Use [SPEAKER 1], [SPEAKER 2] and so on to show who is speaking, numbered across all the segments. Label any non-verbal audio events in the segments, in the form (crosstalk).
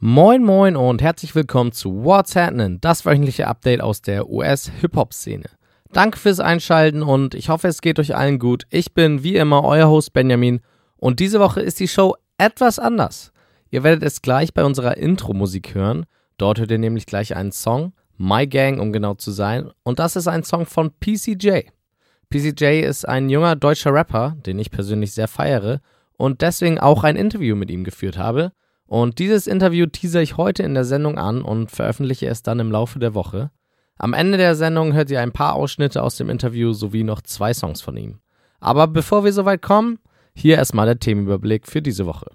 [SPEAKER 1] Moin moin und herzlich willkommen zu What's Happening, das wöchentliche Update aus der US-Hip-Hop-Szene. Danke fürs Einschalten und ich hoffe, es geht euch allen gut. Ich bin wie immer euer Host Benjamin und diese Woche ist die Show etwas anders. Ihr werdet es gleich bei unserer Intro-Musik hören. Dort hört ihr nämlich gleich einen Song, My Gang, um genau zu sein. Und das ist ein Song von PCJ. PCJ ist ein junger deutscher Rapper, den ich persönlich sehr feiere und deswegen auch ein Interview mit ihm geführt habe. Und dieses Interview teaser ich heute in der Sendung an und veröffentliche es dann im Laufe der Woche. Am Ende der Sendung hört ihr ein paar Ausschnitte aus dem Interview sowie noch zwei Songs von ihm. Aber bevor wir soweit kommen, hier erstmal der Themenüberblick für diese Woche.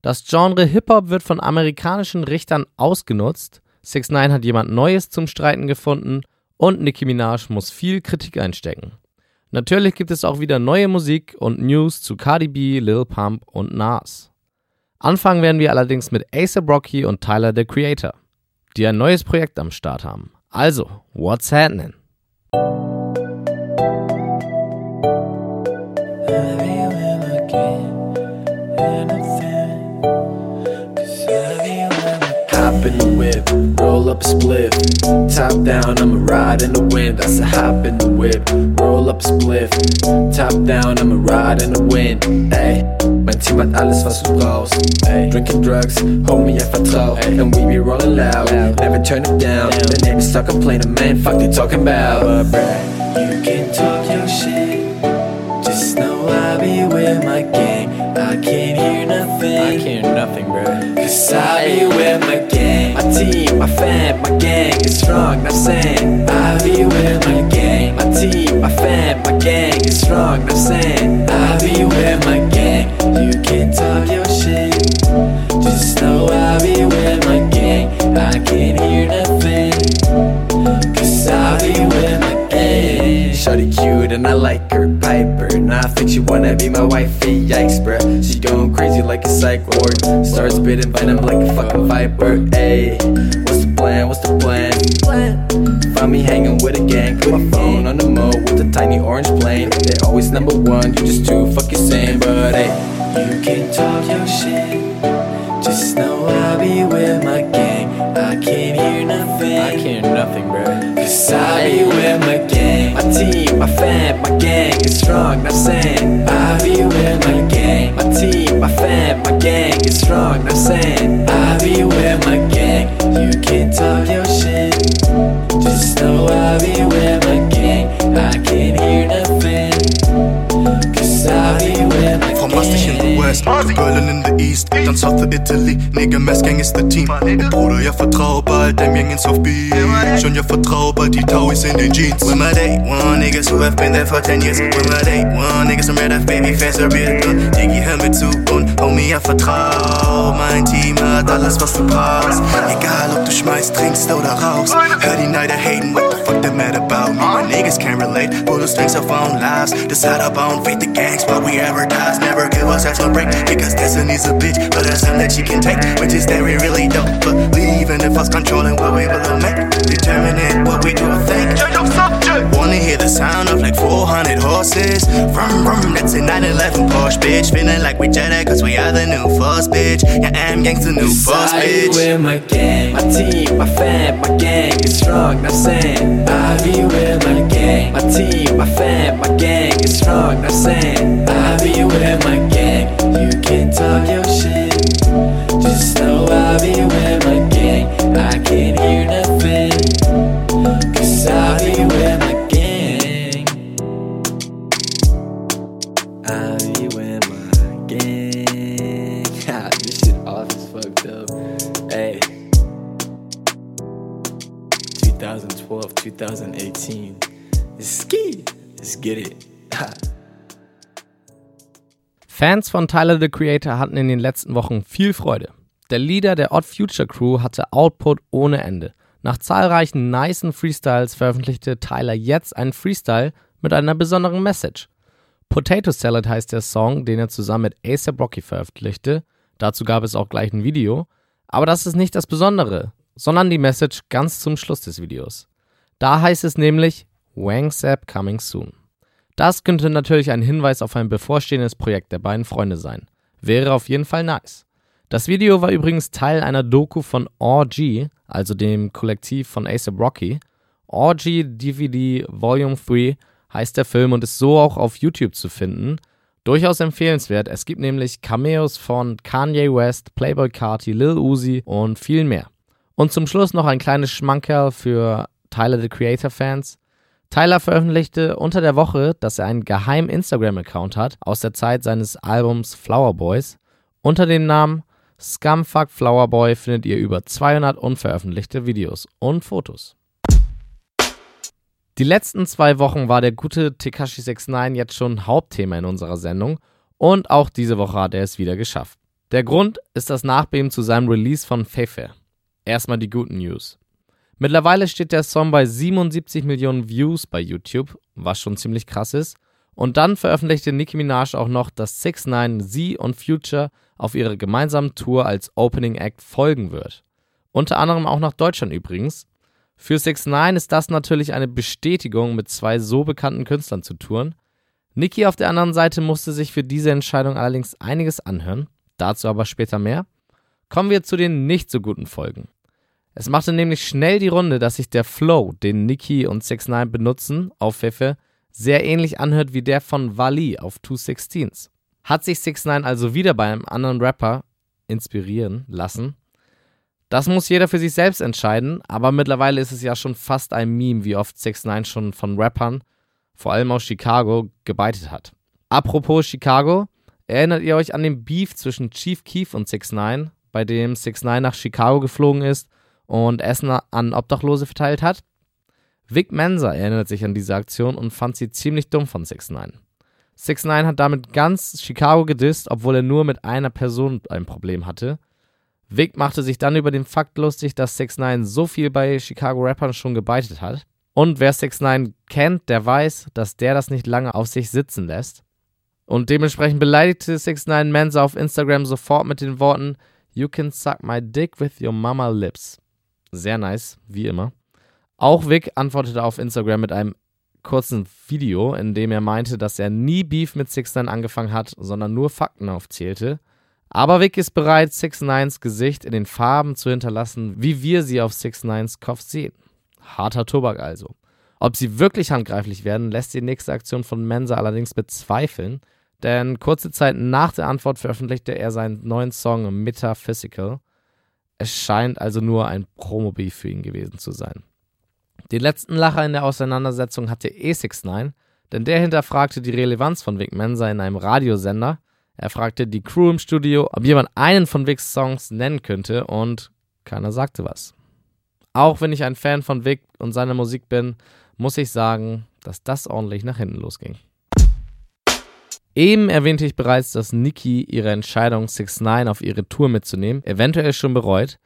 [SPEAKER 1] Das Genre Hip-Hop wird von amerikanischen Richtern ausgenutzt, 6 9 hat jemand Neues zum Streiten gefunden und Nicki Minaj muss viel Kritik einstecken. Natürlich gibt es auch wieder neue Musik und News zu Cardi B, Lil Pump und Nas. Anfangen werden wir allerdings mit ASAP Rocky und Tyler the Creator, die ein neues Projekt am Start haben. Also, what's happening?
[SPEAKER 2] Hop roll up a spliff. Top down, I'ma ride in the wind. I said hop in the whip, roll up a spliff. Top down, I'ma ride in the wind. Ey, mein Team hat alles, was du brauchst. Ey, drinking drugs, homie, I vertrau. And we be rolling loud, never turn it down. The neighbors start complaining, man, fuck they talking about. But bruh, you can talk your shit. Just know I be with my gang. I can't hear nothing.
[SPEAKER 1] I can't hear nothing, bro.
[SPEAKER 2] Cause I be with my gang, my team, my fam, my gang is strong, not saying I be with my gang, my team, my fam, my gang is strong, not saying I be with my gang. You can talk your shit, just know I be with my gang. I can't hear nothing, cause I be with my gang. Shorty cute and I like her Piper. And I think she wanna be my wifey, yikes, bruh. She going crazy like a psych ward. Start spitting venom viper. Ayy, what's the plan? What's the plan? Find me hanging with a gang. Put my phone on the mode with a tiny orange plane. They always number one, You're just too fucking same. But hey, you can talk your shit.
[SPEAKER 3] The East, dann Italy, nigga, Mass Gang ist der Team. Und Bruder, ja vertrau bald dem Gang in South Beach. Und ja vertrau bald die Tauis in den Jeans. With my day one niggas who have been there for 10 years. With my day one niggas some red baby face serviert. Digi, hör mir zu und homie, ja vertrau. Mein Team hat alles, was du brauchst. Egal ob du schmeißt, trinkst oder rauchst. Hör die Neider haten, what the fuck they mad about me? My niggas can't relate, pull the strings of our own lives. Decide about fate the gangs, but we advertise. Never give us such a break, because destiny's a bitch. But there's some that she can take, which is that we really don't believe in. If us controlling what we will make, determining what we do or think. Wanna hear the sound of like 400 horses? Vroom, vroom, that's a 911 Porsche, bitch. Feeling like we Jedi, cause we are the new force, bitch. Yeah, I'm gangsta new force,
[SPEAKER 2] I be
[SPEAKER 3] bitch.
[SPEAKER 2] with my gang, my team, my fam, my gang is strong, not saying I be with my gang, my team, my fam, my gang is strong, not saying I be with my gang. You can talk your
[SPEAKER 1] von Tyler the Creator hatten in den letzten Wochen viel Freude. Der Leader der Odd Future Crew hatte Output ohne Ende. Nach zahlreichen nicen Freestyles veröffentlichte Tyler jetzt einen Freestyle mit einer besonderen Message. Potato Salad heißt der Song, den er zusammen mit ASAP Rocky veröffentlichte. Dazu gab es auch gleich ein Video. Aber das ist nicht das Besondere, sondern die Message ganz zum Schluss des Videos. Da heißt es nämlich Wang Sap coming soon. Das könnte natürlich ein Hinweis auf ein bevorstehendes Projekt der beiden Freunde sein. Wäre auf jeden Fall nice. Das Video war übrigens Teil einer Doku von Orgy, also dem Kollektiv von ASAP Rocky. Orgy DVD Volume 3 heißt der Film und ist so auch auf YouTube zu finden. Durchaus empfehlenswert. Es gibt nämlich Cameos von Kanye West, Playboy Carti, Lil Uzi und viel mehr. Und zum Schluss noch ein kleines Schmankerl für Tyler the Creator Fans. Tyler veröffentlichte unter der Woche, dass er einen geheimen Instagram-Account hat aus der Zeit seines Albums Flower Boys unter dem Namen Scumfuck Flower Boy findet ihr über 200 unveröffentlichte Videos und Fotos. Die letzten zwei Wochen war der gute Tekashi 69 jetzt schon Hauptthema in unserer Sendung und auch diese Woche hat er es wieder geschafft. Der Grund ist das Nachbeben zu seinem Release von Fefe. Erstmal die guten News. Mittlerweile steht der Song bei 77 Millionen Views bei YouTube, was schon ziemlich krass ist. Und dann veröffentlichte Nicki Minaj auch noch, dass 6 9 sie und Future auf ihrer gemeinsamen Tour als Opening Act folgen wird. Unter anderem auch nach Deutschland übrigens. Für 6 9 ist das natürlich eine Bestätigung, mit zwei so bekannten Künstlern zu touren. Nicki auf der anderen Seite musste sich für diese Entscheidung allerdings einiges anhören, dazu aber später mehr. Kommen wir zu den nicht so guten Folgen. Es machte nämlich schnell die Runde, dass sich der Flow, den Nicki und 6 9 benutzen, auf Pfeffe, sehr ähnlich anhört wie der von Wally auf Two Sixteens. Hat sich 6 9 also wieder bei einem anderen Rapper inspirieren lassen? Das muss jeder für sich selbst entscheiden, aber mittlerweile ist es ja schon fast ein Meme, wie oft 6 9 schon von Rappern, vor allem aus Chicago, gebeitet hat. Apropos Chicago, erinnert ihr euch an den Beef zwischen Chief Keef und 6 9 bei dem 6 9 nach Chicago geflogen ist und Essen an Obdachlose verteilt hat? Vic Mensa erinnert sich an diese Aktion und fand sie ziemlich dumm von 6 9 6 9 hat damit ganz Chicago gedisst, obwohl er nur mit einer Person ein Problem hatte. Vic machte sich dann über den Fakt lustig, dass 6 9 so viel bei Chicago Rappern schon gebeitet hat. Und wer 6 9 kennt, der weiß, dass der das nicht lange auf sich sitzen lässt. Und dementsprechend beleidigte 6 9 Mensa auf Instagram sofort mit den Worten You can suck my dick with your mama lips. Sehr nice, wie immer. Auch Vic antwortete auf Instagram mit einem kurzen Video, in dem er meinte, dass er nie Beef mit 6 9 angefangen hat, sondern nur Fakten aufzählte. Aber Vic ist bereit, 6 9s Gesicht in den Farben zu hinterlassen, wie wir sie auf 6 9s Kopf sehen. Harter Tobak also. Ob sie wirklich handgreiflich werden, lässt die nächste Aktion von Mensa allerdings bezweifeln, denn kurze Zeit nach der Antwort veröffentlichte er seinen neuen Song Metaphysical. Es scheint also nur ein Promo-Beef für ihn gewesen zu sein. Den letzten Lacher in der Auseinandersetzung hatte E69, denn der hinterfragte die Relevanz von Vic Mensa in einem Radiosender. Er fragte die Crew im Studio, ob jemand einen von Vics Songs nennen könnte und keiner sagte was. Auch wenn ich ein Fan von Vic und seiner Musik bin, muss ich sagen, dass das ordentlich nach hinten losging. Eben erwähnte ich bereits, dass Nicki ihre Entscheidung 6 9 auf ihre Tour mitzunehmen eventuell schon bereut.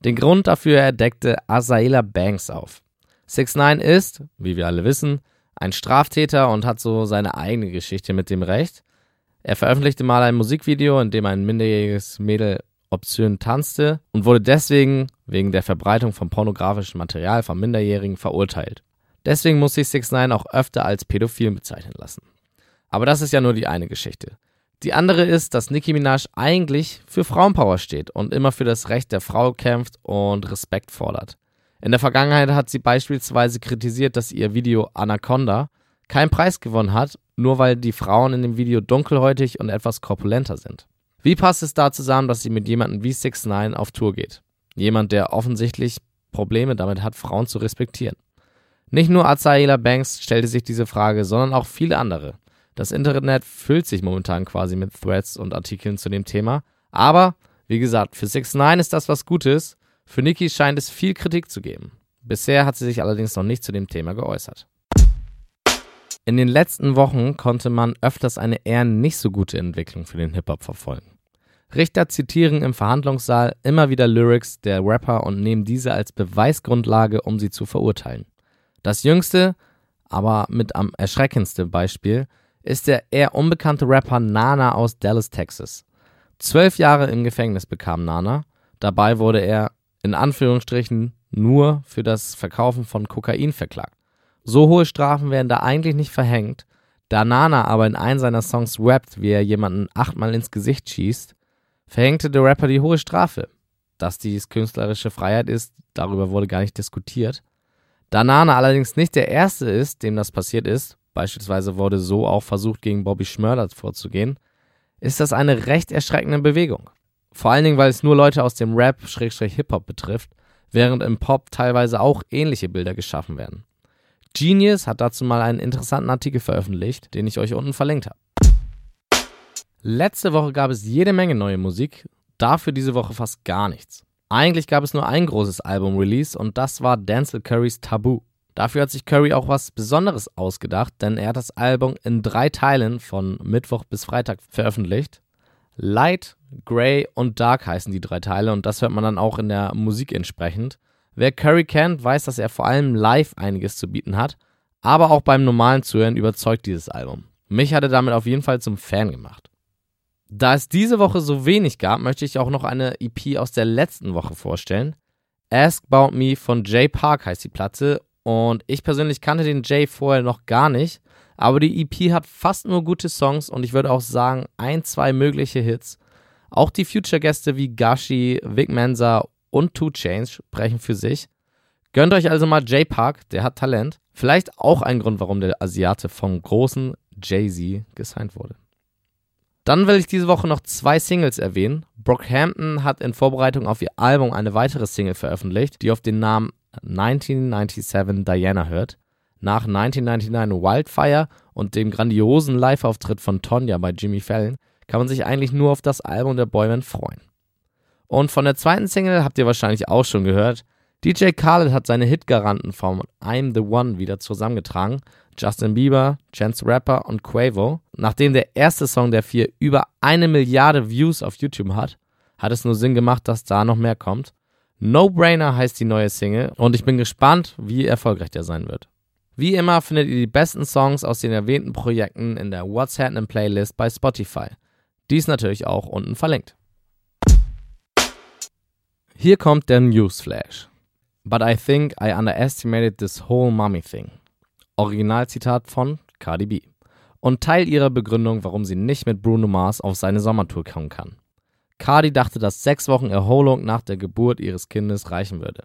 [SPEAKER 1] Den Grund dafür erdeckte Asaela Banks auf. 6 9 ist, wie wir alle wissen, ein Straftäter und hat so seine eigene Geschichte mit dem Recht. Er veröffentlichte mal ein Musikvideo, in dem ein minderjähriges Mädel obszön tanzte und wurde deswegen wegen der Verbreitung von pornografischem Material von Minderjährigen verurteilt. Deswegen muss sich 6 9 auch öfter als pädophil bezeichnen lassen. Aber das ist ja nur die eine Geschichte. Die andere ist, dass Nicki Minaj eigentlich für Frauenpower steht und immer für das Recht der Frau kämpft und Respekt fordert. In der Vergangenheit hat sie beispielsweise kritisiert, dass ihr Video Anaconda keinen Preis gewonnen hat, nur weil die Frauen in dem Video dunkelhäutig und etwas korpulenter sind. Wie passt es da zusammen, dass sie mit jemandem wie 6 9 auf Tour geht? Jemand, der offensichtlich Probleme damit hat, Frauen zu respektieren. Nicht nur Azaela Banks stellte sich diese Frage, sondern auch viele andere. Das Internet füllt sich momentan quasi mit Threads und Artikeln zu dem Thema. Aber, wie gesagt, für 6 9 ist das was Gutes für Niki scheint es viel Kritik zu geben. Bisher hat sie sich allerdings noch nicht zu dem Thema geäußert. In den letzten Wochen konnte man öfters eine eher nicht so gute Entwicklung für den Hip-Hop verfolgen. Richter zitieren im Verhandlungssaal immer wieder Lyrics der Rapper und nehmen diese als Beweisgrundlage, um sie zu verurteilen. Das jüngste, aber mit am erschreckendsten Beispiel ist der eher unbekannte Rapper Nana aus Dallas, Texas. Zwölf Jahre im Gefängnis bekam Nana. Dabei wurde er in Anführungsstrichen nur für das Verkaufen von Kokain verklagt. So hohe Strafen werden da eigentlich nicht verhängt, da Nana aber in einem seiner Songs rappt, wie er jemanden achtmal ins Gesicht schießt, verhängte der Rapper die hohe Strafe. Dass dies künstlerische Freiheit ist, darüber wurde gar nicht diskutiert. Da Nana allerdings nicht der Erste ist, dem das passiert ist, beispielsweise wurde so auch versucht, gegen Bobby Schmörder vorzugehen, ist das eine recht erschreckende Bewegung. Vor allen Dingen, weil es nur Leute aus dem Rap-Hip-Hop betrifft, während im Pop teilweise auch ähnliche Bilder geschaffen werden. Genius hat dazu mal einen interessanten Artikel veröffentlicht, den ich euch unten verlinkt habe. Letzte Woche gab es jede Menge neue Musik, dafür diese Woche fast gar nichts. Eigentlich gab es nur ein großes Album-Release und das war Denzel Currys Taboo. Dafür hat sich Curry auch was Besonderes ausgedacht, denn er hat das Album in drei Teilen von Mittwoch bis Freitag veröffentlicht. Light, Grey und Dark heißen die drei Teile und das hört man dann auch in der Musik entsprechend. Wer Curry kennt, weiß, dass er vor allem live einiges zu bieten hat, aber auch beim normalen Zuhören überzeugt dieses Album. Mich hat er damit auf jeden Fall zum Fan gemacht. Da es diese Woche so wenig gab, möchte ich auch noch eine EP aus der letzten Woche vorstellen. Ask About Me von Jay Park heißt die Platte und ich persönlich kannte den Jay vorher noch gar nicht, aber die EP hat fast nur gute Songs und ich würde auch sagen ein, zwei mögliche Hits. Auch die Future-Gäste wie Gashi, Vic Mensa und Two Chains sprechen für sich. Gönnt euch also mal Jay Park, der hat Talent. Vielleicht auch ein Grund, warum der Asiate vom großen Jay-Z gesigned wurde. Dann will ich diese Woche noch zwei Singles erwähnen. Brockhampton hat in Vorbereitung auf ihr Album eine weitere Single veröffentlicht, die auf den Namen 1997 Diana hört. Nach 1999 Wildfire und dem grandiosen Live-Auftritt von Tonya bei Jimmy Fallon kann man sich eigentlich nur auf das Album der Boyband freuen. Und von der zweiten Single habt ihr wahrscheinlich auch schon gehört. DJ Khaled hat seine Hitgaranten vom I'm the One wieder zusammengetragen. Justin Bieber, Chance Rapper und Quavo. Nachdem der erste Song der vier über eine Milliarde Views auf YouTube hat, hat es nur Sinn gemacht, dass da noch mehr kommt. No Brainer heißt die neue Single und ich bin gespannt, wie erfolgreich der sein wird. Wie immer findet ihr die besten Songs aus den erwähnten Projekten in der What's Happening Playlist bei Spotify. Dies natürlich auch unten verlinkt. Hier kommt der Newsflash. But I think I underestimated this whole mommy thing. Originalzitat von Cardi B. Und Teil ihrer Begründung, warum sie nicht mit Bruno Mars auf seine Sommertour kommen kann. Cardi dachte, dass sechs Wochen Erholung nach der Geburt ihres Kindes reichen würde.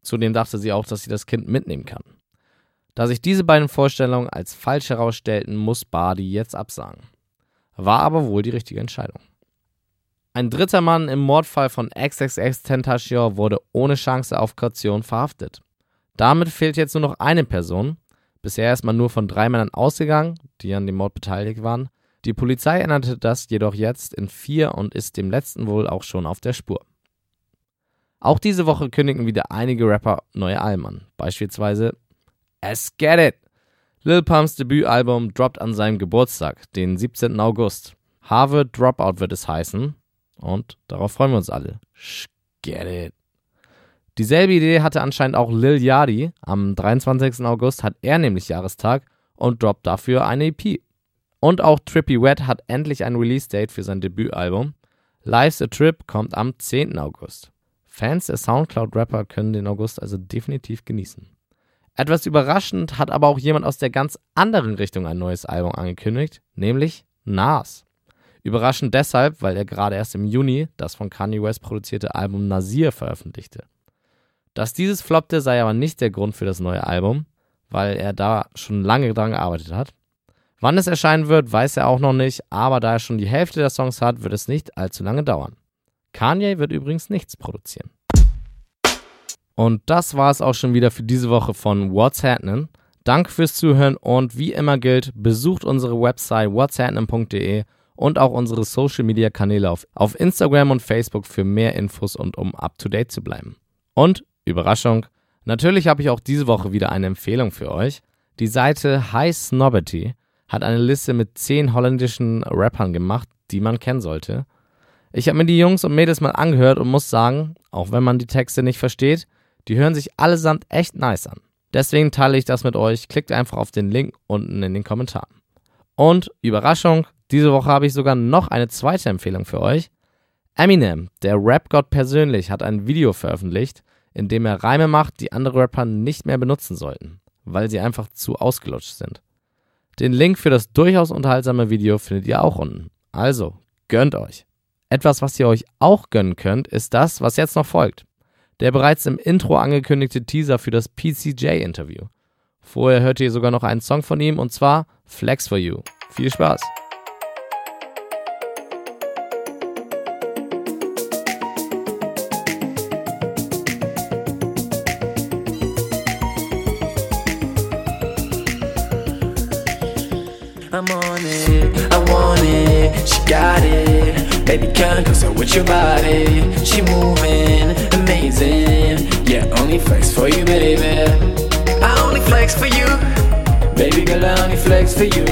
[SPEAKER 1] Zudem dachte sie auch, dass sie das Kind mitnehmen kann. Da sich diese beiden Vorstellungen als falsch herausstellten, muss Bardi jetzt absagen. War aber wohl die richtige Entscheidung. Ein dritter Mann im Mordfall von XXX Tentacion wurde ohne Chance auf Kaution verhaftet. Damit fehlt jetzt nur noch eine Person. Bisher ist man nur von drei Männern ausgegangen, die an dem Mord beteiligt waren. Die Polizei änderte das jedoch jetzt in vier und ist dem letzten wohl auch schon auf der Spur. Auch diese Woche kündigen wieder einige Rapper neue Alben an. Beispielsweise Let's Get It. Lil Pumps Debütalbum droppt an seinem Geburtstag, den 17. August. Harvard Dropout wird es heißen. Und darauf freuen wir uns alle. Get it. Dieselbe Idee hatte anscheinend auch Lil Yachty. Am 23. August hat er nämlich Jahrestag und droppt dafür eine EP. Und auch Trippy Wet hat endlich ein Release-Date für sein Debütalbum. Life's a Trip kommt am 10. August. Fans der Soundcloud-Rapper können den August also definitiv genießen. Etwas überraschend hat aber auch jemand aus der ganz anderen Richtung ein neues Album angekündigt, nämlich Nas. Überraschend deshalb, weil er gerade erst im Juni das von Kanye West produzierte Album Nasir veröffentlichte. Dass dieses floppte, sei aber nicht der Grund für das neue Album, weil er da schon lange dran gearbeitet hat. Wann es erscheinen wird, weiß er auch noch nicht, aber da er schon die Hälfte der Songs hat, wird es nicht allzu lange dauern. Kanye wird übrigens nichts produzieren. Und das war es auch schon wieder für diese Woche von What's Happening. Danke fürs Zuhören und wie immer gilt, besucht unsere Website whatshappening.de und auch unsere Social Media Kanäle auf, auf Instagram und Facebook für mehr Infos und um up to date zu bleiben. Und Überraschung, natürlich habe ich auch diese Woche wieder eine Empfehlung für euch. Die Seite High Snobberty hat eine Liste mit 10 holländischen Rappern gemacht, die man kennen sollte. Ich habe mir die Jungs und Mädels mal angehört und muss sagen, auch wenn man die Texte nicht versteht, die hören sich allesamt echt nice an. Deswegen teile ich das mit euch. Klickt einfach auf den Link unten in den Kommentaren. Und Überraschung, diese Woche habe ich sogar noch eine zweite Empfehlung für euch. Eminem, der Rap-Gott persönlich, hat ein Video veröffentlicht, in dem er Reime macht, die andere Rapper nicht mehr benutzen sollten, weil sie einfach zu ausgelutscht sind. Den Link für das durchaus unterhaltsame Video findet ihr auch unten. Also, gönnt euch. Etwas, was ihr euch auch gönnen könnt, ist das, was jetzt noch folgt. Der bereits im Intro angekündigte Teaser für das PCJ-Interview. Vorher hört ihr sogar noch einen Song von ihm und zwar Flex for You. Viel Spaß!
[SPEAKER 2] It. Baby, come closer with your body. She moving, amazing. Yeah, only flex for you, baby. I only flex for you. Baby girl, I only flex for you.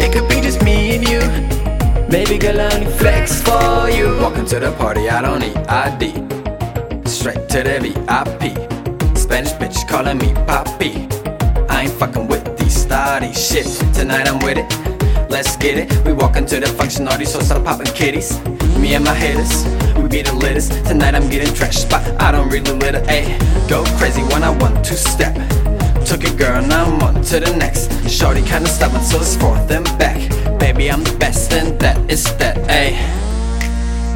[SPEAKER 2] It could be just me and you. Baby girl, I only flex for you. Welcome to the party, I don't need ID. Straight to the VIP. Spanish bitch calling me Poppy. I ain't fucking with these starty shit. Tonight I'm with it. Let's get it. We walk into the function, all these hoes are popping kitties. Me and my haters, we be the littest. Tonight I'm getting trashed, but I don't really litter. Ayy, go crazy when I want to step. Took a girl, now I'm on to the next. Shorty kinda stubborn, so it's forth and back. Baby, I'm the best, and that is that. Ayy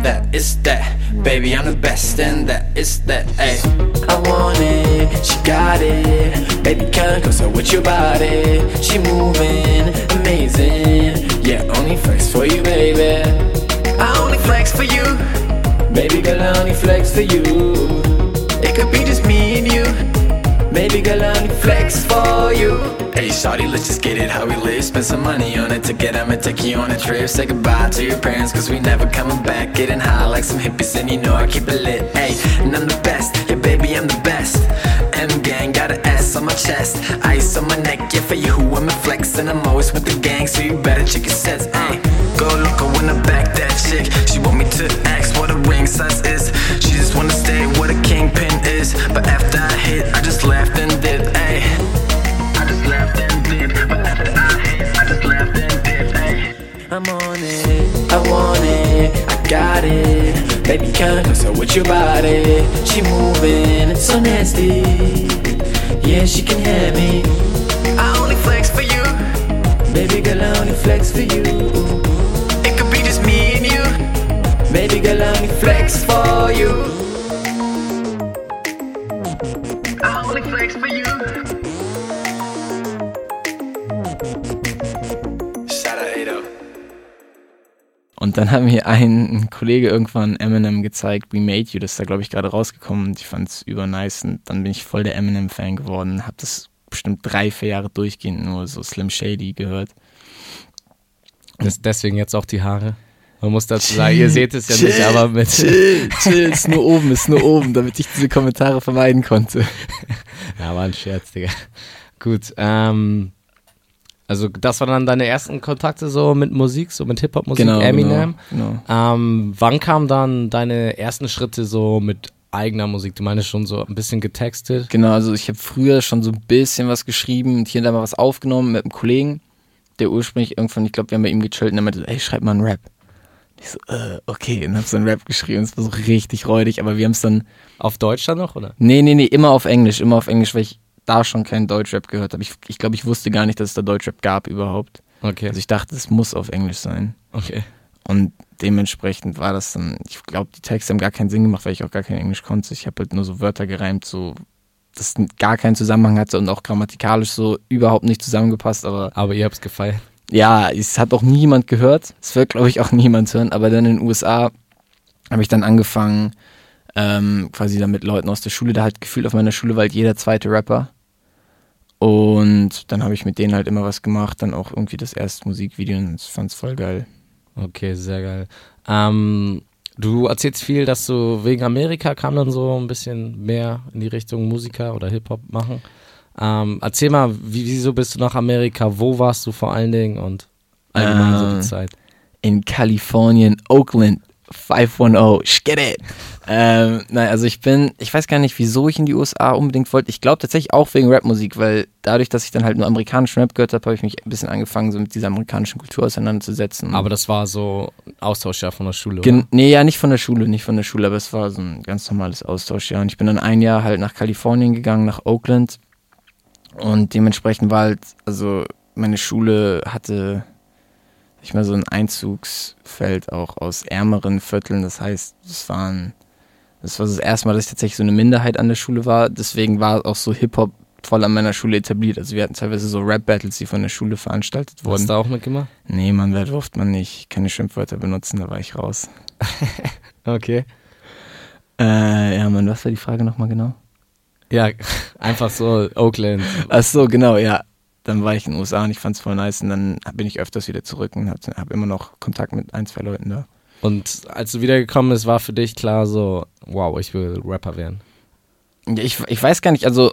[SPEAKER 2] that is that. Baby, I'm the best, and that is that. Ay, I want it, she got it. Baby, come closer with your body. She moving, amazing. Yeah, only flex for you, baby. I only flex for you. Baby girl, I only flex for you. It could be just me and you. Baby girl, I flex for you. Hey, shawty, let's just get it how we live. Spend some money on it to get I'ma take you on a trip. Say goodbye to your parents, cause we never coming back. Getting high like some hippies, and you know I keep it lit. Hey, and I'm the best. Yeah, baby, I'm the best. M gang, got an S on my chest. Ice on my neck, yeah, for you who I'm a flex. And I'm always with the gang, so you better check your sets. Hey, go loco when I back that chick. She want me to ask what a ring size is. Baby, come closer with your body. She moving, it's so nasty. Yeah, she can have me. I only flex for you. Baby girl, I only flex for you. It could be just me and you. Baby girl, I only flex for you.
[SPEAKER 4] Dann hat mir ein Kollege irgendwann Eminem gezeigt, We Made You, das ist da glaube ich gerade rausgekommen und ich fand es übernice und dann bin ich voll der Eminem-Fan geworden, hab das bestimmt drei, vier Jahre durchgehend nur so Slim Shady gehört.
[SPEAKER 1] Das deswegen jetzt auch die Haare. Man muss dazu sagen, ihr seht es ja nicht, aber mit.
[SPEAKER 4] Chill, chill, ist nur oben, ist nur oben, damit ich diese Kommentare vermeiden konnte. (laughs)
[SPEAKER 1] Ja, war ein Scherz, Digga. Gut, ähm. Also, das waren dann deine ersten Kontakte so mit Musik, so mit Hip-Hop-Musik,
[SPEAKER 4] Genau,
[SPEAKER 1] Eminem.
[SPEAKER 4] Genau, genau.
[SPEAKER 1] Ähm, wann kamen dann deine ersten Schritte so mit eigener Musik? Du meinst schon so ein bisschen getextet.
[SPEAKER 4] Genau, also ich habe früher schon so ein bisschen was geschrieben und hier und da mal was aufgenommen mit einem Kollegen, der ursprünglich irgendwann, ich glaube, wir haben bei ihm gechillt und er meinte, ey, schreib mal einen Rap. Ich so, äh, okay, und hab so einen Rap geschrieben, es war so richtig räudig, aber wir haben es dann,
[SPEAKER 1] Auf Deutsch dann noch, oder?
[SPEAKER 4] nee, nee, nee, immer auf Englisch, immer auf Englisch, weil ich da schon keinen Deutschrap gehört habe. Ich, ich glaube, ich wusste gar nicht, dass es da Deutschrap gab überhaupt.
[SPEAKER 1] Okay.
[SPEAKER 4] Also ich dachte, es muss auf Englisch sein.
[SPEAKER 1] okay.
[SPEAKER 4] Und dementsprechend war das dann, ich glaube, die Texte haben gar keinen Sinn gemacht, weil ich auch gar kein Englisch konnte. Ich habe halt nur so Wörter gereimt, so, das gar keinen Zusammenhang hatte und auch grammatikalisch so überhaupt nicht zusammengepasst, aber
[SPEAKER 1] Aber ihr habt's gefeiert.
[SPEAKER 4] ja, es hat auch niemand gehört. Es wird, glaube ich, auch niemand hören. Aber dann in den USA habe ich dann angefangen, ähm, quasi dann mit Leuten aus der Schule, da halt gefühlt auf meiner Schule war halt jeder zweite Rapper. Und dann habe ich mit denen halt immer was gemacht, dann auch irgendwie das erste Musikvideo und ich fand's voll geil.
[SPEAKER 1] Okay, sehr geil. Ähm, du erzählst viel, dass du wegen Amerika kam dann so ein bisschen mehr in die Richtung Musiker oder Hip-Hop machen. Ähm, erzähl mal, wie, wieso bist du nach Amerika? Wo warst du vor allen Dingen und allgemein so
[SPEAKER 4] Ähm,
[SPEAKER 1] die Zeit?
[SPEAKER 4] In Kalifornien, Oakland, 510, get it. Ähm, nein, also ich bin, ich weiß gar nicht, wieso ich in die USA unbedingt wollte. Ich glaube tatsächlich auch wegen Rapmusik, weil dadurch, dass ich dann halt nur amerikanischen Rap gehört habe, habe ich mich ein bisschen angefangen, so mit dieser amerikanischen Kultur auseinanderzusetzen.
[SPEAKER 1] Aber das war so ein Austauschjahr von der Schule,
[SPEAKER 4] Gen
[SPEAKER 1] oder?
[SPEAKER 4] nee, ja, nicht von der Schule, nicht von der Schule, aber es war so ein ganz normales Austauschjahr. Und ich bin dann ein Jahr halt nach Kalifornien gegangen, nach Oakland. Und dementsprechend war halt, also meine Schule hatte, ich mal so ein Einzugsfeld auch aus ärmeren Vierteln. Das heißt, es waren, das war das erste Mal, dass ich tatsächlich so eine Minderheit an der Schule war. Deswegen war auch so Hip-Hop voll an meiner Schule etabliert. Also wir hatten teilweise so Rap-Battles, die von der Schule veranstaltet
[SPEAKER 1] Hast
[SPEAKER 4] wurden.
[SPEAKER 1] du da auch mitgemacht?
[SPEAKER 4] Nee, man, durfte man nicht keine Schimpfwörter benutzen, da war ich raus. (laughs)
[SPEAKER 1] Okay.
[SPEAKER 4] Äh, ja, Mann, was war die Frage nochmal genau?
[SPEAKER 1] Ja, (laughs) einfach so Oakland.
[SPEAKER 4] Ach so, genau, ja. Dann war ich in den USA und ich fand's voll nice und dann bin ich öfters wieder zurück und habe hab immer noch Kontakt mit ein, zwei Leuten da.
[SPEAKER 1] Und als du wiedergekommen bist, war für dich klar so, wow, ich will Rapper werden.
[SPEAKER 4] Ja, ich, ich weiß gar nicht, also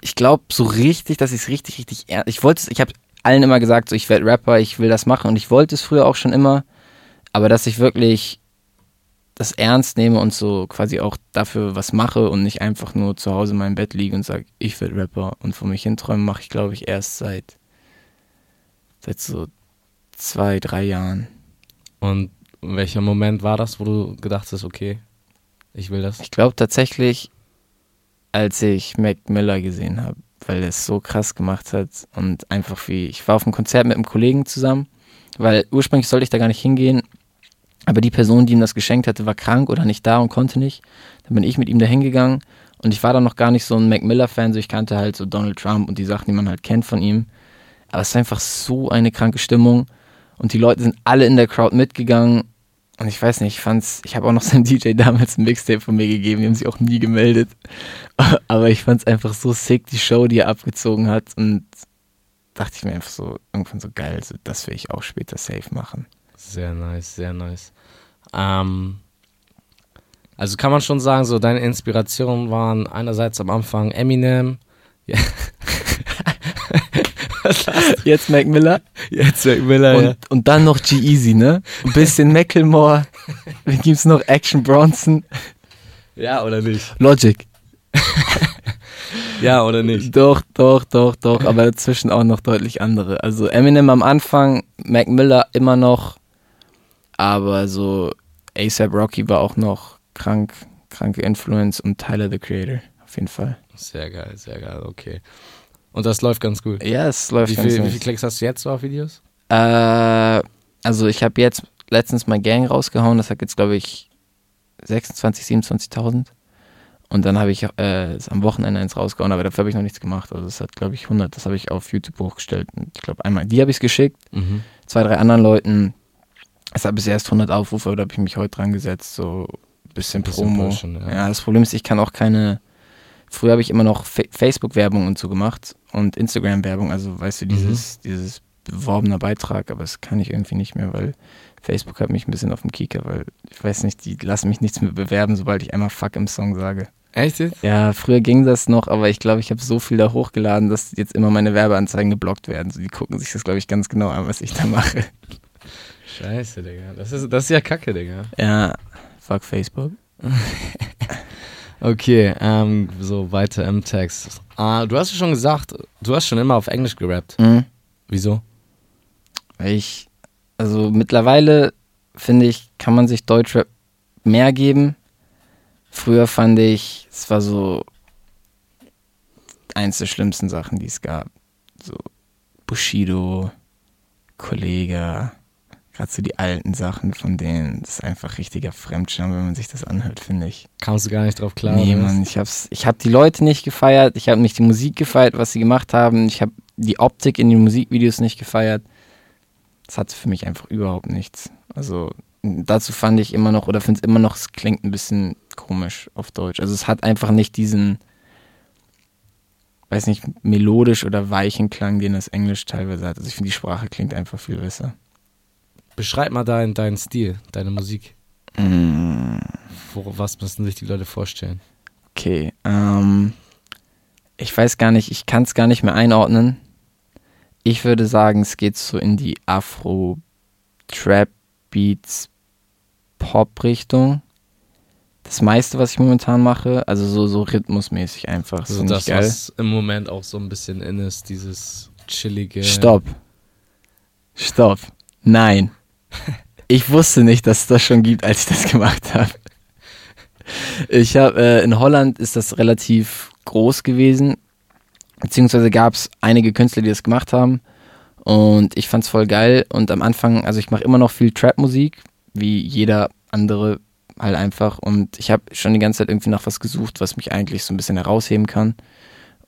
[SPEAKER 4] ich glaube so richtig, dass ich es richtig, richtig ernst. Ich wollte es, ich habe allen immer gesagt, so ich werde Rapper, ich will das machen und ich wollte es früher auch schon immer, aber dass ich wirklich das ernst nehme und so quasi auch dafür was mache und nicht einfach nur zu Hause in meinem Bett liege und sage, ich werde Rapper und vor mich hinträumen, mache ich glaube ich erst seit seit so zwei, drei Jahren.
[SPEAKER 1] Und welcher Moment war das, wo du gedacht hast, okay, ich will das?
[SPEAKER 4] Ich glaube tatsächlich, als ich Mac Miller gesehen habe, weil er es so krass gemacht hat und einfach wie, ich war auf einem Konzert mit einem Kollegen zusammen, weil ursprünglich sollte ich da gar nicht hingehen, aber die Person, die ihm das geschenkt hatte, war krank oder nicht da und konnte nicht. Dann bin ich mit ihm da hingegangen und ich war dann noch gar nicht so ein Mac Miller-Fan, so ich kannte halt so Donald Trump und die Sachen, die man halt kennt von ihm. Aber es war einfach so eine kranke Stimmung und die Leute sind alle in der Crowd mitgegangen und ich weiß nicht, ich fand's, ich habe auch noch (laughs) seinem DJ damals ein Mixtape von mir gegeben, die haben sich auch nie gemeldet. (laughs) Aber ich fand's einfach so sick, die Show, die er abgezogen hat. Und dachte ich mir einfach so, irgendwann so geil, so, das will ich auch später safe machen.
[SPEAKER 1] Sehr nice, sehr nice. Ähm, also kann man schon sagen, so deine Inspirationen waren einerseits am Anfang Eminem, ja, (laughs)
[SPEAKER 4] Jetzt Mac Miller
[SPEAKER 1] jetzt Mac Miller.
[SPEAKER 4] und, und dann noch G-Eazy, ne? Ein bisschen Macklemore. Dann gibt's noch Action Bronson.
[SPEAKER 1] ja, oder nicht?
[SPEAKER 4] Logic.
[SPEAKER 1] Ja, oder nicht?
[SPEAKER 4] Doch, doch, doch, doch, aber dazwischen auch noch deutlich andere. Also Eminem am Anfang, Mac Miller immer noch, aber so ASAP Rocky war auch noch krank, kranke Influence und Tyler the Creator, auf jeden Fall.
[SPEAKER 1] Sehr geil, sehr geil, okay. Und das läuft ganz gut.
[SPEAKER 4] Ja, es läuft
[SPEAKER 1] Wie
[SPEAKER 4] ganz
[SPEAKER 1] viel, wie
[SPEAKER 4] nice.
[SPEAKER 1] viel Klicks hast du jetzt so auf Videos?
[SPEAKER 4] Äh, also ich habe jetzt letztens mein Gang rausgehauen, das hat jetzt glaube ich 26, 27.000. Und dann habe ich äh, am Wochenende eins rausgehauen, aber dafür habe ich noch nichts gemacht. Also das hat glaube ich 100, das habe ich auf YouTube hochgestellt. Und ich glaube einmal, die habe ich geschickt,
[SPEAKER 1] Mhm.
[SPEAKER 4] zwei, drei anderen Leuten. Es hat bis erst 100 Aufrufe, da habe ich mich heute dran gesetzt, so ein bisschen,
[SPEAKER 1] Bisschen
[SPEAKER 4] Promo.
[SPEAKER 1] pushen, ja.
[SPEAKER 4] ja. das Problem ist, ich kann auch keine. Früher habe ich immer noch Fa Facebook-Werbung und so gemacht und Instagram-Werbung, also weißt du, dieses, dieses beworbener Beitrag, aber das kann ich irgendwie nicht mehr, weil Facebook hat mich ein bisschen auf dem Kieker, weil ich weiß nicht, die lassen mich nichts mehr bewerben, sobald ich einmal Fuck im Song sage.
[SPEAKER 1] Echt jetzt?
[SPEAKER 4] Ja, früher ging das noch, aber ich glaube, ich habe so viel da hochgeladen, dass jetzt immer meine Werbeanzeigen geblockt werden. So, die gucken sich das, glaube ich, ganz genau an, was ich da mache.
[SPEAKER 1] Scheiße, Digga. Das ist, das ist ja kacke, Digga.
[SPEAKER 4] Ja, fuck Facebook. (laughs)
[SPEAKER 1] Okay, ähm, so weiter im Text. Ah, du hast ja schon gesagt, du hast schon immer auf Englisch gerappt.
[SPEAKER 4] Mhm.
[SPEAKER 1] Wieso?
[SPEAKER 4] Weil ich, also mittlerweile finde ich, kann man sich Deutschrap mehr geben. Früher fand ich, es war so eins der schlimmsten Sachen, die es gab. So Bushido, Kollega, gerade so die alten Sachen von denen. Das ist einfach richtiger Fremdscham, wenn man sich das anhört, finde ich.
[SPEAKER 1] Kamst du gar nicht drauf klar?
[SPEAKER 4] nee? Mann, ich hab's, ich hab die Leute nicht gefeiert, ich habe nicht die Musik gefeiert, was sie gemacht haben, ich habe die Optik in den Musikvideos nicht gefeiert. Das hatte für mich einfach überhaupt nichts. Also dazu fand ich immer noch, oder finde es immer noch, es klingt ein bisschen komisch auf Deutsch. Also es hat einfach nicht diesen, weiß nicht, melodisch oder weichen Klang, den das Englisch teilweise hat. Also ich finde, die Sprache klingt einfach viel besser.
[SPEAKER 1] Beschreib mal deinen, deinen Stil, deine Musik.
[SPEAKER 4] Mm.
[SPEAKER 1] Wo, was müssen sich die Leute vorstellen?
[SPEAKER 4] Okay, ähm, ich weiß gar nicht, ich kann es gar nicht mehr einordnen. Ich würde sagen, es geht so in die Afro, Trap, Beats, Pop-Richtung. Das meiste, was ich momentan mache, also so, so rhythmusmäßig einfach.
[SPEAKER 1] Also das,
[SPEAKER 4] geil.
[SPEAKER 1] was im Moment auch so ein bisschen in ist, dieses chillige.
[SPEAKER 4] Stopp. Stopp. Nein. (laughs) Ich wusste nicht, dass es das schon gibt, als ich das gemacht habe. Ich habe äh, in Holland ist das relativ groß gewesen, beziehungsweise gab es einige Künstler, die das gemacht haben. Und ich fand's voll geil. Und am Anfang, also ich mache immer noch viel Trap-Musik, wie jeder andere halt einfach. Und ich habe schon die ganze Zeit irgendwie nach was gesucht, was mich eigentlich so ein bisschen herausheben kann.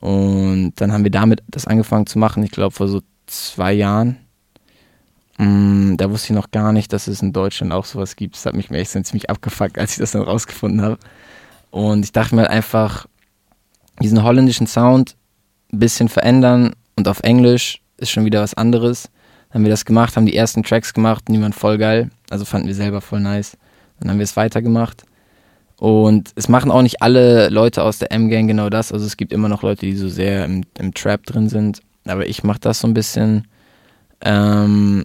[SPEAKER 4] Und dann haben wir damit das angefangen zu machen, ich glaube vor so zwei Jahren. Mm, da wusste ich noch gar nicht, dass es in Deutschland auch sowas gibt. Das hat mich mir echt ziemlich abgefuckt, als ich das dann rausgefunden habe. Und ich dachte mir halt einfach, diesen holländischen Sound ein bisschen verändern und auf Englisch ist schon wieder was anderes. Dann haben wir das gemacht, haben die ersten Tracks gemacht die waren voll geil. Also fanden wir selber voll nice. Dann haben wir es weitergemacht. Und es machen auch nicht alle Leute aus der M-Gang genau das. Also es gibt immer noch Leute, die so sehr im, im Trap drin sind. Aber ich mache das so ein bisschen. Ähm,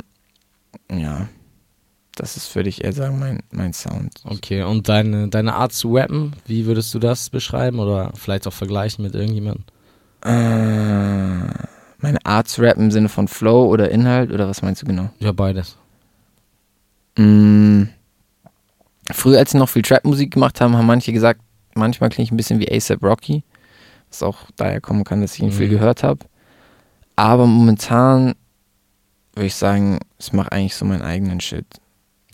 [SPEAKER 4] ja, das ist, würde ich eher sagen, mein, mein Sound.
[SPEAKER 1] Okay, und deine, deine Art zu rappen, wie würdest du das beschreiben oder vielleicht auch vergleichen mit irgendjemandem?
[SPEAKER 4] Äh, meine Art zu rappen im Sinne von Flow oder Inhalt oder was meinst du genau?
[SPEAKER 1] Ja, beides.
[SPEAKER 4] Mm, früher, als sie noch viel Trap-Musik gemacht haben, haben manche gesagt, manchmal klinge ich ein bisschen wie ASAP Rocky, was auch daher kommen kann, dass ich ihn viel
[SPEAKER 1] Mhm.
[SPEAKER 4] gehört habe. Aber momentan würde ich sagen, ich mache eigentlich so meinen eigenen Shit.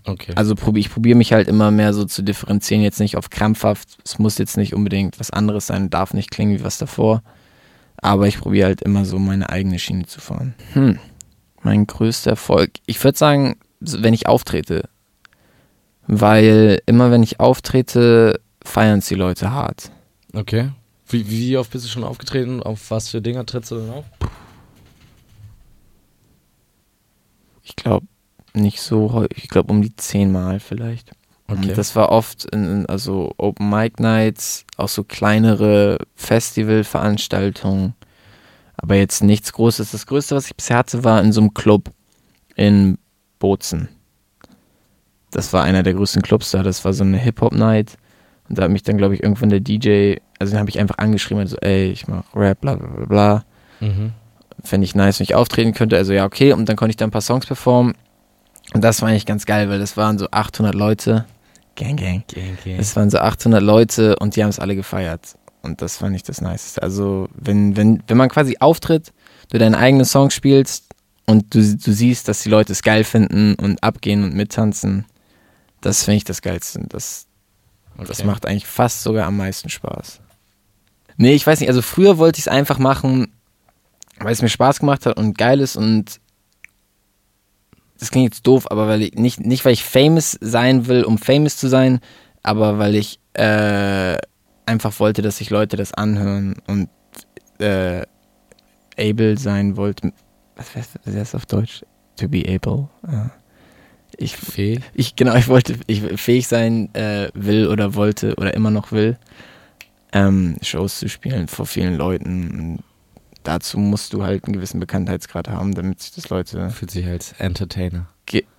[SPEAKER 1] Okay.
[SPEAKER 4] Also probi ich probiere mich halt immer mehr so zu differenzieren, jetzt nicht auf krampfhaft. Es muss jetzt nicht unbedingt was anderes sein, darf nicht klingen wie was davor. Aber ich probiere halt immer so meine eigene Schiene zu fahren. Hm, mein größter Erfolg. Ich würde sagen, wenn ich auftrete. Weil immer wenn ich auftrete, feiern es die Leute hart.
[SPEAKER 1] okay. Wie, wie oft bist du schon aufgetreten? Auf was für Dinger trittst du denn auf?
[SPEAKER 4] Ich glaube nicht so häufig, ich glaube um die zehnmal vielleicht. Und das war oft in, in also Open Mic Nights, auch so kleinere Festivalveranstaltungen, aber jetzt nichts Großes. Das Größte, was ich bisher hatte, war in so einem Club in Bozen. Das war einer der größten Clubs da. Das war so eine Hip-Hop-Night. Und da hat mich dann, glaube ich, irgendwann der DJ, also den habe ich einfach angeschrieben, also, ey, ich mach Rap, bla bla bla bla.
[SPEAKER 1] Mhm.
[SPEAKER 4] Fände ich nice, wenn ich auftreten könnte. Also ja, okay. Und dann konnte ich da ein paar Songs performen. Und das war eigentlich ganz geil, weil das waren so 800 Leute. Gang, gang.
[SPEAKER 1] Gang, gang.
[SPEAKER 4] Es waren so 800 Leute und die haben es alle gefeiert. Und das fand ich das Niceste. Also, wenn, wenn, wenn man quasi auftritt, du deine eigenen Songs spielst und du, du siehst, dass die Leute es geil finden und abgehen und mittanzen, das finde ich das Geilste. Das, das
[SPEAKER 1] Okay.
[SPEAKER 4] macht eigentlich fast sogar am meisten Spaß. Nee, ich weiß nicht. Also, früher wollte ich es einfach machen, weil es mir Spaß gemacht hat und geil ist und das klingt jetzt doof, aber weil ich nicht, nicht weil ich famous sein will, um famous zu sein, aber weil ich äh, einfach wollte, dass sich Leute das anhören und äh, able sein wollte. Was heißt das auf Deutsch? To be able. Ja. Ich,
[SPEAKER 1] Fee.
[SPEAKER 4] ich, genau, ich wollte, ich fähig sein äh, will oder wollte oder immer noch will, ähm, Shows zu spielen vor vielen Leuten. Dazu musst du halt einen gewissen Bekanntheitsgrad haben, damit sich das Leute
[SPEAKER 1] Fühlt sich als Entertainer.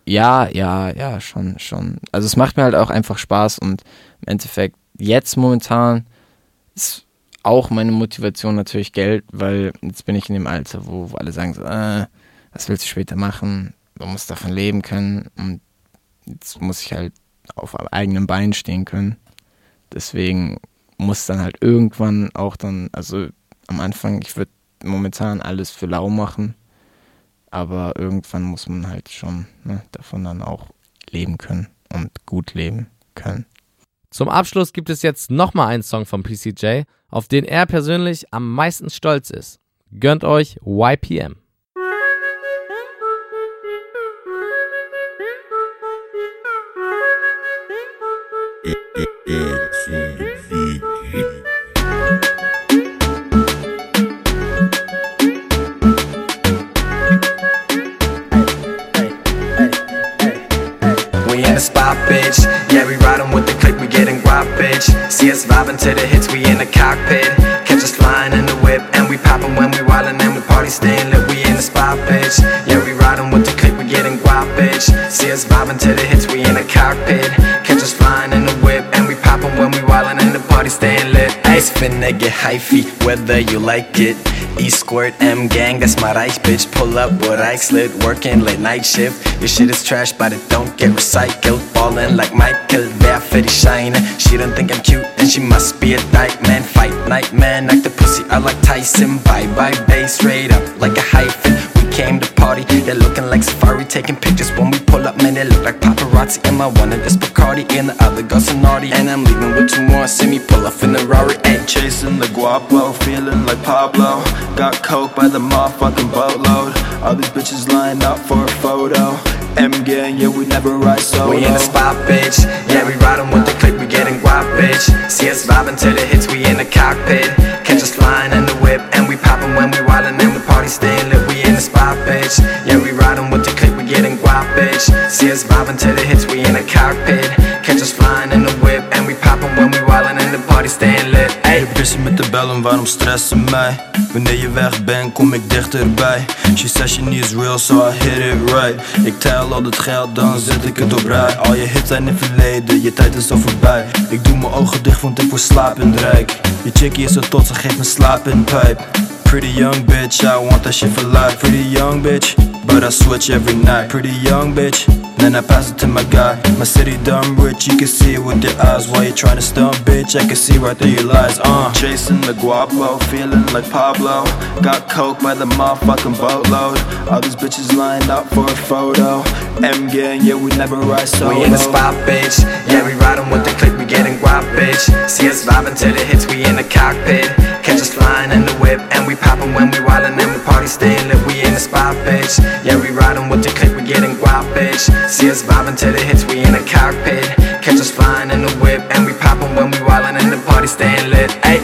[SPEAKER 4] Ja, ja, ja, schon, schon. Also es macht mir halt auch einfach Spaß und im Endeffekt jetzt momentan ist auch meine Motivation natürlich Geld, weil jetzt bin ich in dem Alter, wo, wo alle sagen so, äh, was willst du später machen? Du musst davon leben können und jetzt muss ich halt auf eigenen Beinen stehen können. Deswegen muss dann halt irgendwann auch dann, also am Anfang, ich würde momentan alles für lau machen, aber irgendwann muss man halt schon ne, davon dann auch leben können und gut leben können.
[SPEAKER 1] Zum Abschluss gibt es jetzt nochmal einen Song von PCJ, auf den er persönlich am meisten stolz ist. Gönnt euch YPM.
[SPEAKER 2] Finna get hyphy, whether you like it. E squirt M gang, that's my Reich bitch. Pull up with Ike slit, working late night shift. Your shit is trash, but it don't get recycled. Ballin' like Michael, wer für die Scheine. She don't think I'm cute, and she must be a dyke man. Fight night man, like the pussy, I like Tyson. Bye bye, bass straight up like a hyphen. We came to party. They're looking like Safari, taking pictures when we pull up, man. They look like paparazzi. In my one of this Bacardi, and the other got some Sonardi. And I'm leaving with two more. See me pull off in the Rari. Ain't
[SPEAKER 5] Chasing the guapo, feeling like Pablo. Got coke by the motherfucking boatload. All these bitches line up for a photo. M gang, yeah, we never ride solo.
[SPEAKER 2] We in the spot, bitch. Yeah, we riding with the click, we getting guap, bitch. See us vibing to the hits, we in the cockpit. Catch us flying in the whip, and we popping when we wildin' and the party staying lit. We in the spot, bitch. Yeah, we riding with the getting guap, bitch. See us vibing to the hits, we in the cockpit. Catch us flying in the whip, and we popping when we wildin' and the party staying lit. Ayy.
[SPEAKER 5] Je busy met de bellen, waarom stressen mij? Wanneer je weg bent, kom ik dichterbij. She says she needs real, so I hit it right. Ik tel al het geld, dan zet ik het op rij. Al je hits zijn in verleden, je tijd is al voorbij. Ik doe mijn ogen dicht, want ik word slapend rijk. Je chickie is zo tot, ze geeft me slaap in pijp. Pretty young bitch, I want that shit for life. Pretty young bitch, but I switch every night. Pretty young bitch, then I pass it to my guy. My city dumb rich, you can see it with your eyes. Why you tryna stump, bitch? I can see right through your lies. Uh, chasing the guapo, feeling like Pablo. Got coke by the motherfucking boatload. All these bitches lined up for a photo. M gang, yeah, we never ride solo.
[SPEAKER 2] We in the spot, bitch. Yeah, we riding with the click, we getting guap, bitch. See us vibing till it hits, we in the cockpit. Catch us flying in the whip, and we popping when we wildin' and we party staying lit, we in the spot, bitch. Yeah, we riding with the click, we getting guap, bitch. See us vibing till it hits, we in the cockpit. Catch us flying in the whip, and we popping when we wildin' and the party staying lit, ayy.